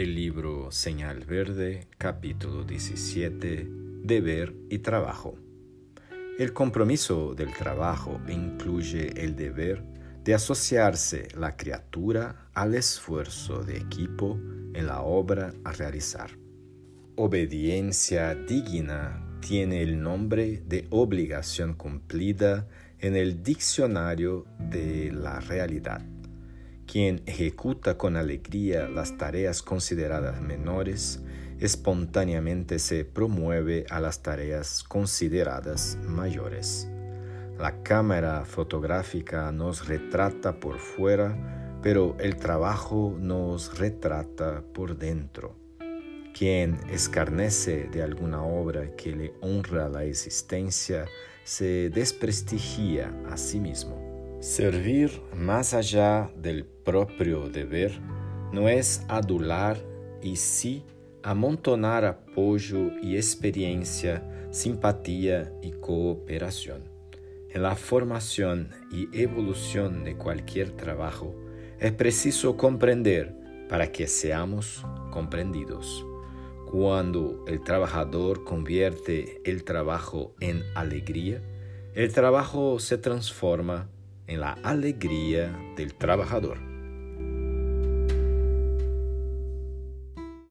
libro Señal Verde, capítulo 17, Deber y Trabajo. El compromiso del trabajo incluye el deber de asociarse la criatura al esfuerzo de equipo en la obra a realizar. Obediencia digna tiene el nombre de obligación cumplida en el diccionario de la realidad. Quien ejecuta con alegría las tareas consideradas menores, espontáneamente se promueve a las tareas consideradas mayores. La cámara fotográfica nos retrata por fuera, pero el trabajo nos retrata por dentro. Quien escarnece de alguna obra que le honra la existencia se desprestigia a sí mismo. Servir más allá del propio deber no es adular y sí amontonar apoyo y experiencia, simpatía y cooperación. En la formación y evolución de cualquier trabajo es preciso comprender para que seamos comprendidos. Cuando el trabajador convierte el trabajo en alegría, el trabajo se transforma en la alegría del trabajador.